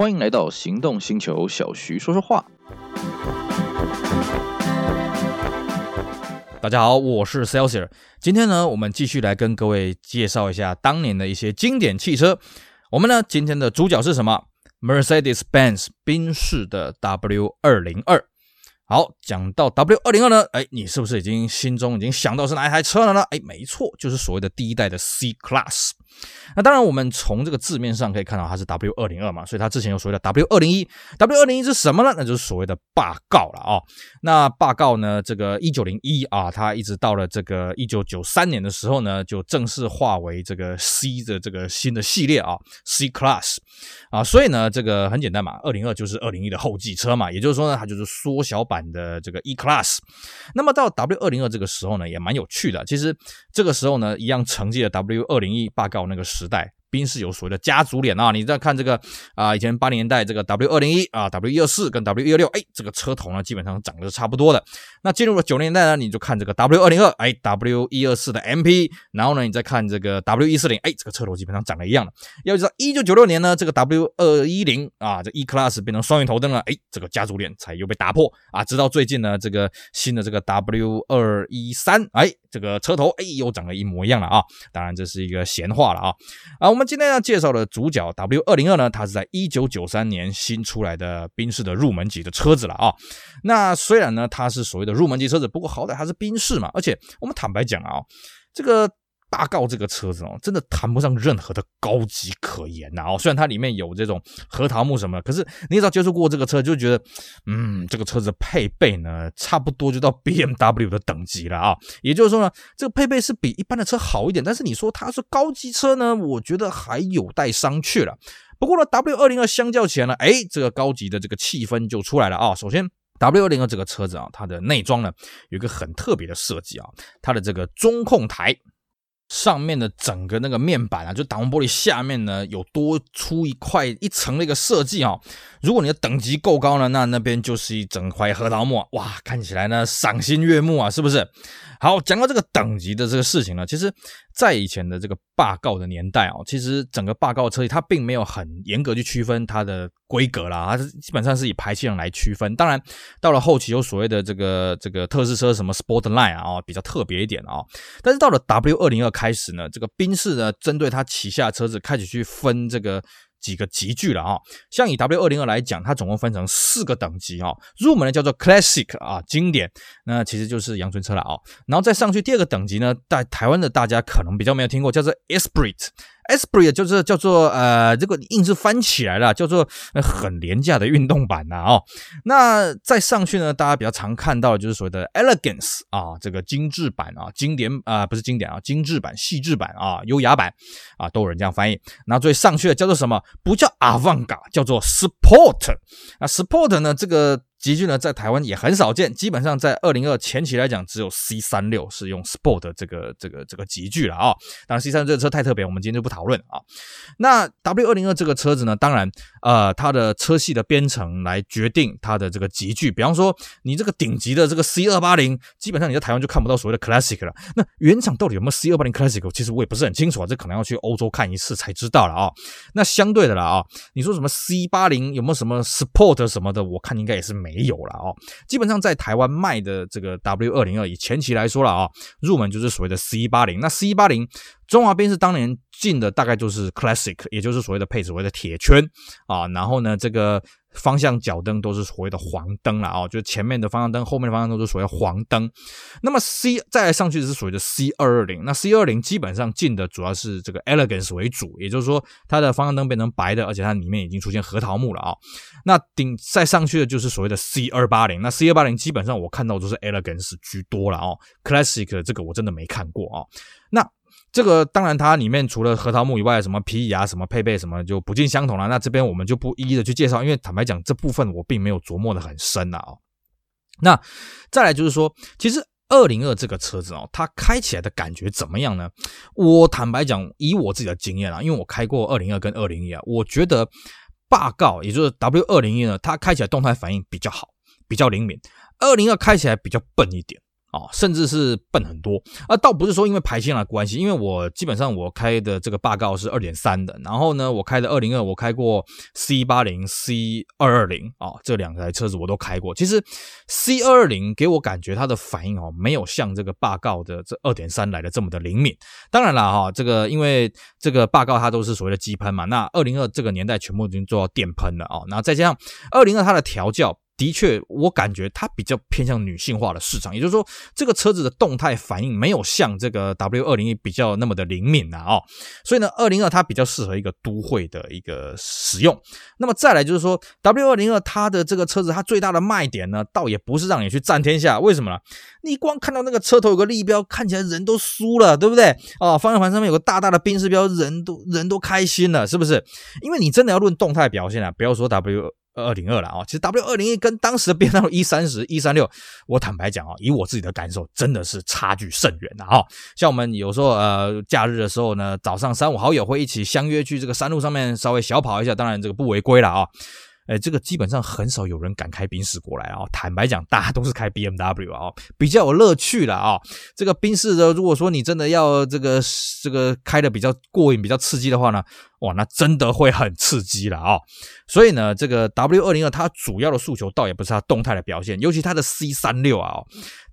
欢迎来到行动星球，小徐说说话。大家好，我是 Celsius。今天呢，我们继续来跟各位介绍一下当年的一些经典汽车。我们呢，今天的主角是什么？Mercedes-Benz 宾士的 W 二零二。好，讲到 W 二零二呢，哎，你是不是已经心中已经想到是哪一台车了呢？哎，没错，就是所谓的第一代的 C Class。那当然，我们从这个字面上可以看到它是 W 二零二嘛，所以它之前有所谓的 W 二零一，W 二零一是什么呢？那就是所谓的霸告了啊、哦。那霸告呢，这个一九零一啊，它一直到了这个一九九三年的时候呢，就正式化为这个 C 的这个新的系列啊，C Class 啊。所以呢，这个很简单嘛，二零二就是二零一的后继车嘛，也就是说呢，它就是缩小版的这个 E Class。那么到 W 二零二这个时候呢，也蛮有趣的。其实这个时候呢，一样承接了 W 二零一霸告那个时代。宾士有所谓的家族脸啊，你再看这个啊，以前八零年代这个 W 二零一啊，W 一二四跟 W 一二六，哎，这个车头呢基本上长得是差不多的。那进入了九零年代呢，你就看这个 W 二零二，哎，W 一二四的 MP，然后呢，你再看这个 W 一四零，哎，这个车头基本上长得一样的。要知道一九九六年呢，这个 W 二一零啊，这 E Class 变成双圆头灯了，哎，这个家族脸才又被打破啊。直到最近呢，这个新的这个 W 二一三，哎，这个车头哎又长得一模一样了啊。当然这是一个闲话了啊。啊，我们今天要介绍的主角 W 二零二呢，它是在一九九三年新出来的宾士的入门级的车子了啊。那虽然呢，它是所谓的入门级车子，不过好歹它是宾士嘛。而且我们坦白讲啊，这个。大告这个车子哦，真的谈不上任何的高级可言呐哦。虽然它里面有这种核桃木什么，可是你只要接触过这个车，就觉得，嗯，这个车子配备呢，差不多就到 BMW 的等级了啊。也就是说呢，这个配备是比一般的车好一点，但是你说它是高级车呢，我觉得还有待商榷了。不过呢，W 二零二相较起来呢，哎，这个高级的这个气氛就出来了啊。首先，W 二零二这个车子啊，它的内装呢有一个很特别的设计啊，它的这个中控台。上面的整个那个面板啊，就挡风玻璃下面呢，有多出一块一层的一个设计啊。如果你的等级够高呢，那那边就是一整块核桃木啊，哇，看起来呢赏心悦目啊，是不是？好，讲到这个等级的这个事情呢，其实，在以前的这个霸诟的年代啊，其实整个霸诟车它并没有很严格去区分它的规格啦，它是基本上是以排气量来区分。当然，到了后期有所谓的这个这个特仕车什么 Sportline 啊，比较特别一点啊。但是到了 W 二零二开始呢，这个宾士呢，针对它旗下车子开始去分这个。几个级距了啊，像以 W 二零二来讲，它总共分成四个等级啊，入门的叫做 Classic 啊，经典，那其实就是阳春车了啊，然后再上去第二个等级呢，在台湾的大家可能比较没有听过，叫做 Esprit。Esprit 就是叫做呃，这个硬是翻起来了，叫做很廉价的运动版呐哦。那再上去呢，大家比较常看到的就是所谓的 Elegance 啊，这个精致版啊，经典啊，不是经典啊，精致版、细致版啊，优雅版啊，都有人这样翻译。那最上去的叫做什么？不叫 avanga 叫做 Sport。那 Sport 呢，这个。级距呢，在台湾也很少见，基本上在二零二前期来讲，只有 C 三六是用 Sport 这个这个这个级距了啊。当然，C 三这个车太特别，我们今天就不讨论啊。那 W 二零二这个车子呢，当然，呃，它的车系的编程来决定它的这个级距。比方说，你这个顶级的这个 C 二八零，基本上你在台湾就看不到所谓的 Classic 了。那原厂到底有没有 C 二八零 Classic？其实我也不是很清楚啊，这可能要去欧洲看一次才知道了啊。那相对的了啊，你说什么 C 八零有没有什么 Sport 什么的？我看应该也是没。没有了哦，基本上在台湾卖的这个 W 二零二以前期来说了啊，入门就是所谓的 C 八零。那 C 八零，中华边是当年进的大概就是 Classic，也就是所谓的配置所谓的铁圈啊，然后呢这个。方向脚灯都是所谓的黄灯了啊，就是前面的方向灯，后面的方向灯都是所谓黄灯。那么 C 再来上去是所谓的 C 二二零，那 C 二二零基本上进的主要是这个 Elegance 为主，也就是说它的方向灯变成白的，而且它里面已经出现核桃木了啊。那顶再上去的就是所谓的 C 二八零，那 C 二八零基本上我看到都是 Elegance 居多了啊，Classic 这个我真的没看过啊。那这个当然，它里面除了核桃木以外，什么皮椅啊，什么配备什么就不尽相同了。那这边我们就不一一的去介绍，因为坦白讲，这部分我并没有琢磨的很深啊。那再来就是说，其实二零二这个车子哦，它开起来的感觉怎么样呢？我坦白讲，以我自己的经验啊，因为我开过二零二跟二零一啊，我觉得霸诟也就是 W 二零一呢，它开起来动态反应比较好，比较灵敏。二零二开起来比较笨一点。啊，甚至是笨很多啊，倒不是说因为排线的关系，因为我基本上我开的这个霸道是二点三的，然后呢，我开的二零二我开过 C 八零、C 二二零啊，这两台车子我都开过。其实 C 二二零给我感觉它的反应哦，没有像这个霸道的这二点三来的这么的灵敏。当然了哈，这个因为这个霸道它都是所谓的机喷嘛，那二零二这个年代全部已经做到电喷了啊，然后再加上二零二它的调教。的确，我感觉它比较偏向女性化的市场，也就是说，这个车子的动态反应没有像这个 W 二零一比较那么的灵敏啊，哦，所以呢，二零二它比较适合一个都会的一个使用。那么再来就是说，W 二零二它的这个车子，它最大的卖点呢，倒也不是让你去占天下，为什么呢？你光看到那个车头有个立标，看起来人都酥了，对不对？哦，方向盘上面有个大大的宾士标，人都人都开心了，是不是？因为你真的要论动态表现啊，不要说 W。二零二了啊，其实 W 二零一跟当时的 BMW 一三十一三六，我坦白讲啊，以我自己的感受，真的是差距甚远的啊。像我们有时候呃假日的时候呢，早上三五好友会一起相约去这个山路上面稍微小跑一下，当然这个不违规了啊。哎，这个基本上很少有人敢开宾士过来啊！坦白讲，大家都是开 BMW 啊，比较有乐趣了啊。这个宾士的，如果说你真的要这个这个开的比较过瘾、比较刺激的话呢，哇，那真的会很刺激了啊！所以呢，这个 W 二零二它主要的诉求倒也不是它动态的表现，尤其它的 C 三六啊，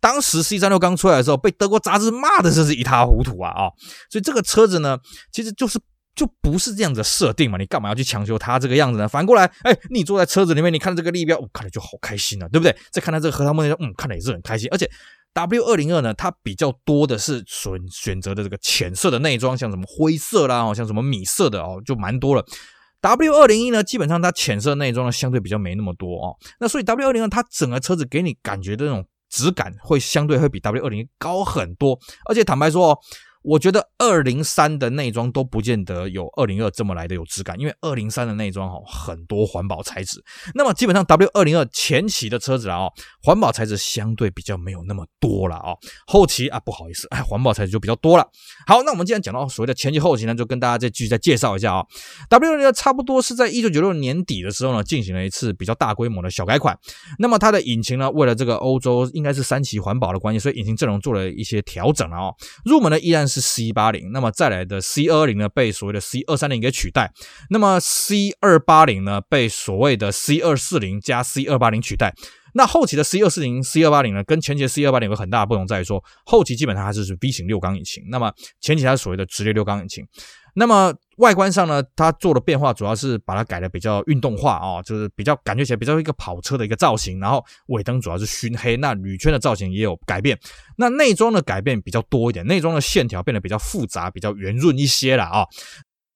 当时 C 三六刚出来的时候，被德国杂志骂的真是一塌糊涂啊啊！所以这个车子呢，其实就是。就不是这样子设定嘛，你干嘛要去强求它这个样子呢？反过来，哎，你坐在车子里面，你看这个立标，我、哦、看着就好开心了，对不对？再看到这个核桃梦，嗯，看着也是很开心。而且 W 二零二呢，它比较多的是选选择的这个浅色的内装，像什么灰色啦，哦像什么米色的哦，就蛮多了。W 二零一呢，基本上它浅色内装呢相对比较没那么多哦。那所以 W 二零二它整个车子给你感觉的那种质感会相对会比 W 二零一高很多，而且坦白说哦。我觉得二零三的内装都不见得有二零二这么来的有质感，因为二零三的内装哈很多环保材质，那么基本上 W 二零二前期的车子啊，环保材质相对比较没有那么多了啊，后期啊不好意思，哎环保材质就比较多了。好，那我们既然讲到所谓的前期后期呢，就跟大家再继续再介绍一下啊，W 二零二差不多是在一九九六年底的时候呢，进行了一次比较大规模的小改款，那么它的引擎呢，为了这个欧洲应该是三期环保的关系，所以引擎阵容做了一些调整了啊，入门呢依然是。是 C 八零，那么再来的 C 二零呢，被所谓的 C 二三零给取代，那么 C 二八零呢，被所谓的 C 二四零加 C 二八零取代。那后期的 C 二四零、C 二八零呢，跟前期的 C 二八零有个很大的不同，在于说后期基本上它是是 V 型六缸引擎，那么前期它是所谓的直列六缸引擎。那么外观上呢，它做的变化主要是把它改的比较运动化啊、就是比较感觉起来比较一个跑车的一个造型。然后尾灯主要是熏黑，那铝圈的造型也有改变。那内装的改变比较多一点，内装的线条变得比较复杂，比较圆润一些了啊、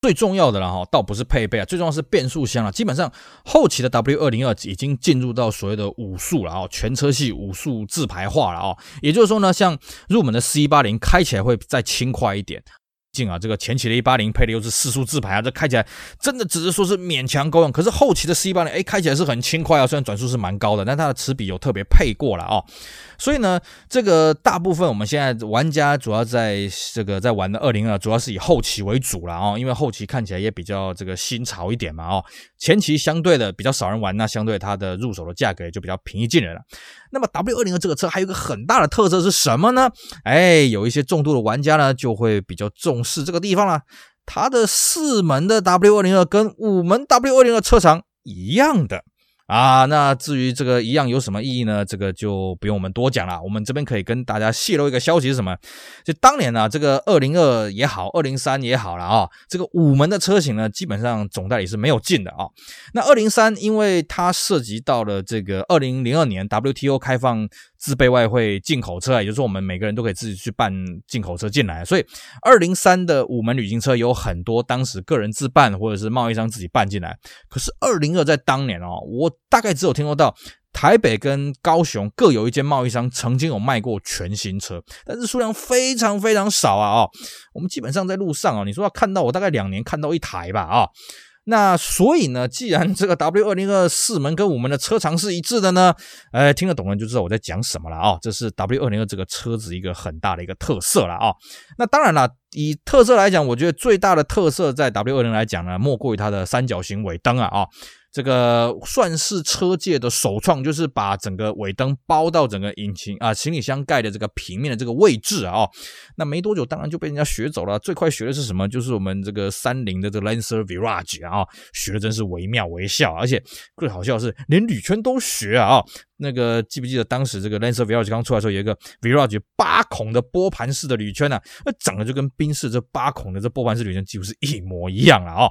最重要的了哈，倒不是配备啊，最重要是变速箱了。基本上后期的 W 二零二已经进入到所谓的五速了哦，全车系五速自排化了哦。也就是说呢，像入门的 C 八零开起来会再轻快一点。啊，这个前期的一八零配的又是四速自排啊，这开起来真的只是说是勉强够用。可是后期的 C 八零，哎，开起来是很轻快啊，虽然转速是蛮高的，但它的齿比有特别配过了啊。所以呢，这个大部分我们现在玩家主要在这个在玩的二零二，主要是以后期为主了啊，因为后期看起来也比较这个新潮一点嘛哦。前期相对的比较少人玩，那相对它的入手的价格也就比较平易近人了。那么 W 二零二这个车还有一个很大的特色是什么呢？哎，有一些重度的玩家呢就会比较重视是这个地方了。它的四门的 W 二零二跟五门 W 二零二车长一样的。啊，那至于这个一样有什么意义呢？这个就不用我们多讲了。我们这边可以跟大家泄露一个消息是什么？就当年呢，这个二零二也好，二零三也好了啊，这个五门的车型呢，基本上总代理是没有进的啊。那二零三，因为它涉及到了这个二零零二年 WTO 开放。自备外汇进口车，也就是说我们每个人都可以自己去办进口车进来，所以二零三的五门旅行车有很多当时个人自办或者是贸易商自己办进来。可是二零二在当年哦，我大概只有听说到台北跟高雄各有一间贸易商曾经有卖过全新车，但是数量非常非常少啊！哦，我们基本上在路上啊，你说要看到我大概两年看到一台吧啊。那所以呢，既然这个 W 二零二四门跟我们的车长是一致的呢，哎，听得懂的人就知道我在讲什么了啊、这是 W 二零二这个车子一个很大的一个特色了啊、那当然了，以特色来讲，我觉得最大的特色在 W 二零来讲呢，莫过于它的三角形尾灯啊啊、这个算是车界的首创，就是把整个尾灯包到整个引擎啊行李箱盖的这个平面的这个位置啊。那没多久，当然就被人家学走了。最快学的是什么？就是我们这个三菱的这个 Lancer Virage 啊，学的真是惟妙惟肖，而且最好笑的是连铝圈都学啊。那个记不记得当时这个 Lancer Virage 刚出来的时候，有一个 Virage 八孔的拨盘式的铝圈呢？那长得就跟宾士这八孔的这拨盘式铝圈几乎是一模一样了哦。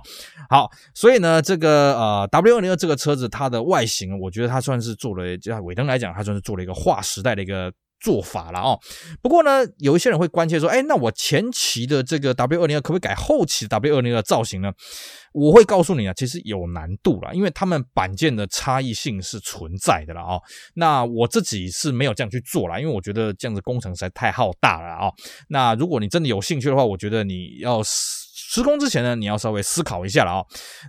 好，所以呢，这个呃 W 二零二这个车子它的外形，我觉得它算是做了，就尾灯来讲，它算是做了一个划时代的一个。做法了哦，不过呢，有一些人会关切说，哎，那我前期的这个 W 二零二可不可以改后期的 W 二零二造型呢？我会告诉你啊，其实有难度了，因为他们板件的差异性是存在的了哦。那我自己是没有这样去做了，因为我觉得这样子工程实在太浩大了哦。那如果你真的有兴趣的话，我觉得你要。施工之前呢，你要稍微思考一下了啊。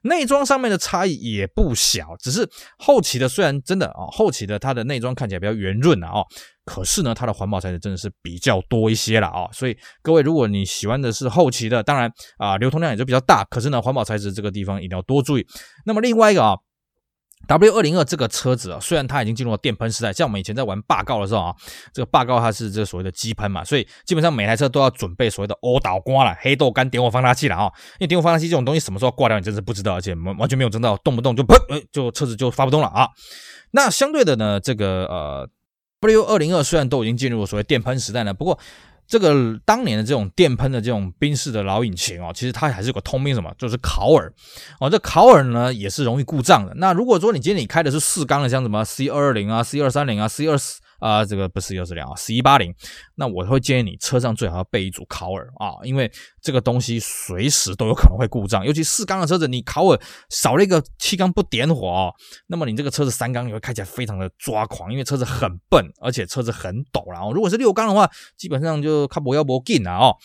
内装上面的差异也不小，只是后期的虽然真的啊，后期的它的内装看起来比较圆润了啊，可是呢，它的环保材质真的是比较多一些了啊。所以各位，如果你喜欢的是后期的，当然啊，流通量也就比较大，可是呢，环保材质这个地方一定要多注意。那么另外一个啊。W 二零二这个车子啊，虽然它已经进入了电喷时代，像我们以前在玩霸告的时候啊，这个霸告它是这所谓的机喷嘛，所以基本上每台车都要准备所谓的欧导光了、黑豆干点火放大器了啊，因为点火放大器这种东西什么时候挂掉，你真是不知道，而且完完全没有征兆，动不动就喷，哎，就车子就发不动了啊。那相对的呢，这个呃，W 二零二虽然都已经进入了所谓电喷时代呢，不过。这个当年的这种电喷的这种宾士的老引擎哦，其实它还是有个通病，什么就是烤耳哦。这烤耳呢也是容易故障的。那如果说你今天你开的是四缸的，像什么 C 二二零啊、C 二三零啊、C 二四。啊，这个不是幺四零啊十一八零，那我会建议你车上最好要备一组烤耳啊，因为这个东西随时都有可能会故障，尤其四缸的车子，你烤耳少了一个气缸不点火哦，那么你这个车子三缸你会开起来非常的抓狂，因为车子很笨，而且车子很陡然后，如果是六缸的话，基本上就靠不要不进了哦。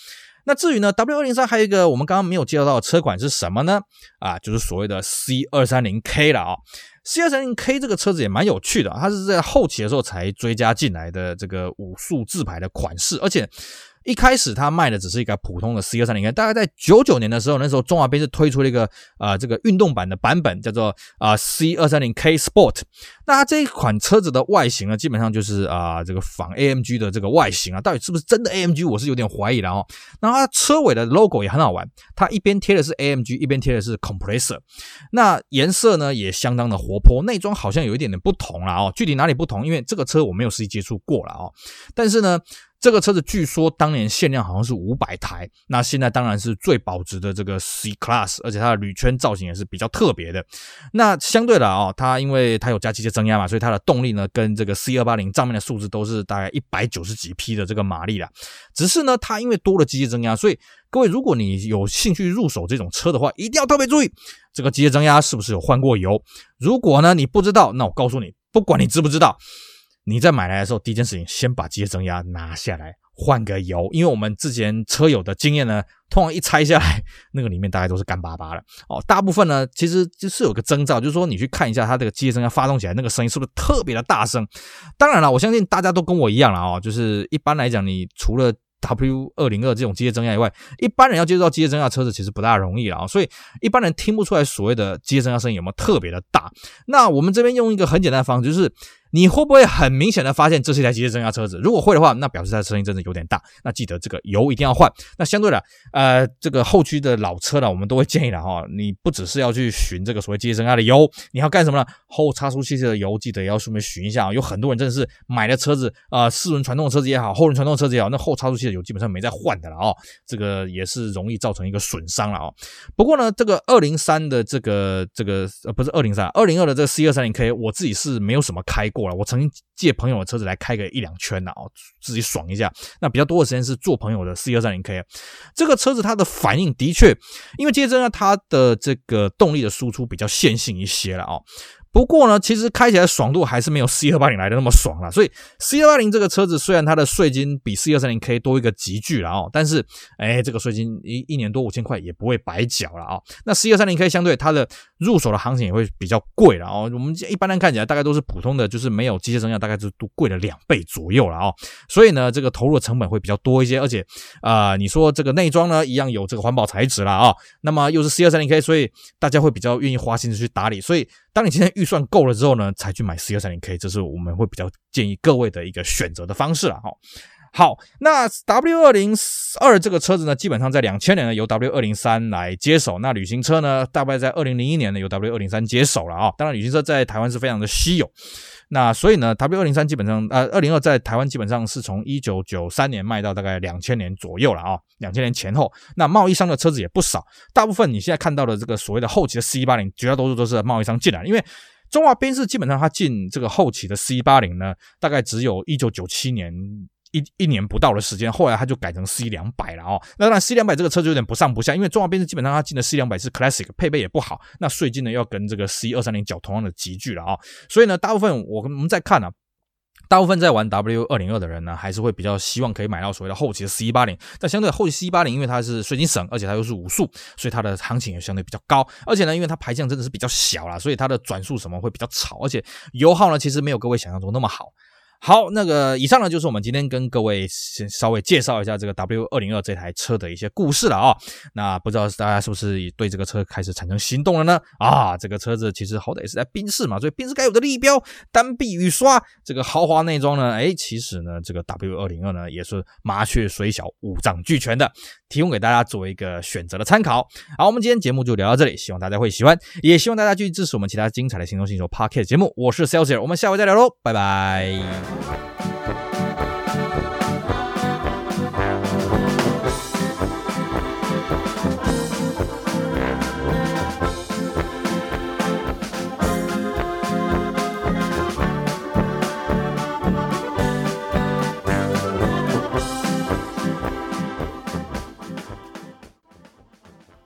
那至于呢，W 二零三还有一个我们刚刚没有介绍到的车款是什么呢？啊，就是所谓的 C 二三零 K 了啊、C 二三零 K 这个车子也蛮有趣的，它是在后期的时候才追加进来的这个五速自排的款式，而且。一开始它卖的只是一个普通的 C 二三零 K，大概在九九年的时候，那时候中华宾士推出了一个啊、呃、这个运动版的版本，叫做啊、C 二三零 K Sport。那它这一款车子的外形呢，基本上就是啊、呃、这个仿 AMG 的这个外形啊，到底是不是真的 AMG，我是有点怀疑了哦。那它车尾的 logo 也很好玩，它一边贴的是 AMG，一边贴的是 Compressor。那颜色呢也相当的活泼，内装好像有一点点不同了哦。具体哪里不同？因为这个车我没有实际接触过了哦。但是呢。这个车子据说当年限量好像是五百台，那现在当然是最保值的这个 C Class，而且它的铝圈造型也是比较特别的。那相对的啊、哦，它因为它有加机械增压嘛，所以它的动力呢跟这个 C 二八零账面的数字都是大概一百九十几匹的这个马力啦。只是呢，它因为多了机械增压，所以各位如果你有兴趣入手这种车的话，一定要特别注意这个机械增压是不是有换过油。如果呢你不知道，那我告诉你，不管你知不知道。你在买来的时候，第一件事情先把机械增压拿下来换个油，因为我们之前车友的经验呢，通常一拆下来，那个里面大概都是干巴巴的哦。大部分呢，其实就是有个征兆，就是说你去看一下它这个机械增压发动起来那个声音是不是特别的大声。当然了，我相信大家都跟我一样了哦，就是一般来讲，你除了 W 二零二这种机械增压以外，一般人要接触到机械增压车子其实不大容易了啊，所以一般人听不出来所谓的机械增压声音有没有特别的大。那我们这边用一个很简单的方式，就是。你会不会很明显的发现这是一台机械增压车子？如果会的话，那表示它的声音真的有点大。那记得这个油一定要换。那相对的，呃，这个后驱的老车呢，我们都会建议了哈，你不只是要去寻这个所谓机械增压的油，你要干什么呢？后差速器的油记得也要顺便寻一下。有很多人真的是买的车子啊、四轮传动的车子也好，后轮传动的车子也好，那后差速器的油基本上没再换的了哦。这个也是容易造成一个损伤了哦。不过呢，这个二零三的这个这个呃不是二零三二零二的这个 C 二三零 K，我自己是没有什么开过。我曾经借朋友的车子来开个一两圈的，哦，自己爽一下。那比较多的时间是坐朋友的 C 二三零 K，这个车子它的反应的确，因为接着呢，它的这个动力的输出比较线性一些了哦。不过呢，其实开起来爽度还是没有 C 二八零来的那么爽啦。所以 C 二八零这个车子虽然它的税金比 C 二三零 K 多一个级距了哦，但是哎，这个税金一一年多五千块也不会白缴了啊。那 C 二三零 K 相对它的入手的行情也会比较贵了哦。我们一般人看起来大概都是普通的，就是没有机械升降，大概就都贵了两倍左右了哦。所以呢，这个投入的成本会比较多一些，而且啊、呃，你说这个内装呢，一样有这个环保材质了啊。那么又是 C 二三零 K，所以大家会比较愿意花心思去打理。所以当你今天遇算够了之后呢，才去买 C 二三零 K，这是我们会比较建议各位的一个选择的方式了哈。好，那 W 二零二这个车子呢，基本上在两千年呢由 W 二零三来接手。那旅行车呢，大概在二零零一年呢由 W 二零三接手了啊。当然，旅行车在台湾是非常的稀有。那所以呢，W 二零三基本上呃，二零二在台湾基本上是从一九九三年卖到大概两千年左右了啊，两千年前后。那贸易商的车子也不少，大部分你现在看到的这个所谓的后期的 C 八零，绝大多数都是贸易商进来，因为中华宾士基本上它进这个后期的 C 八零呢，大概只有一九九七年。一一年不到的时间，后来它就改成 C 两百了哦。那当然 C 两百这个车就有点不上不下，因为中华宾士基本上它进的 C 两百是 Classic，配备也不好，那税金呢要跟这个 C 二三零缴同样的级距了啊。所以呢，大部分我们在看、啊，大部分在玩 W 二零二的人呢，还是会比较希望可以买到所谓的后期的 C 八零。但相对后期 C 八零，因为它是水晶省，而且它又是五速，所以它的行情也相对比较高。而且呢，因为它排量真的是比较小啦，所以它的转速什么会比较吵，而且油耗呢其实没有各位想象中那么好。好，那个以上呢，就是我们今天跟各位先稍微介绍一下这个 W 二零二这台车的一些故事了啊、那不知道大家是不是对这个车开始产生心动了呢？啊，这个车子其实好歹也是在宾士嘛，所以宾士该有的立标、单臂雨刷，这个豪华内装呢，哎，其实呢，这个 W 二零二呢也是麻雀虽小，五脏俱全的，提供给大家作为一个选择的参考。好，我们今天节目就聊到这里，希望大家会喜欢，也希望大家继续支持我们其他精彩的行动新手 Podcast 节目。我是 Celsius，我们下回再聊喽，拜拜。Thank you.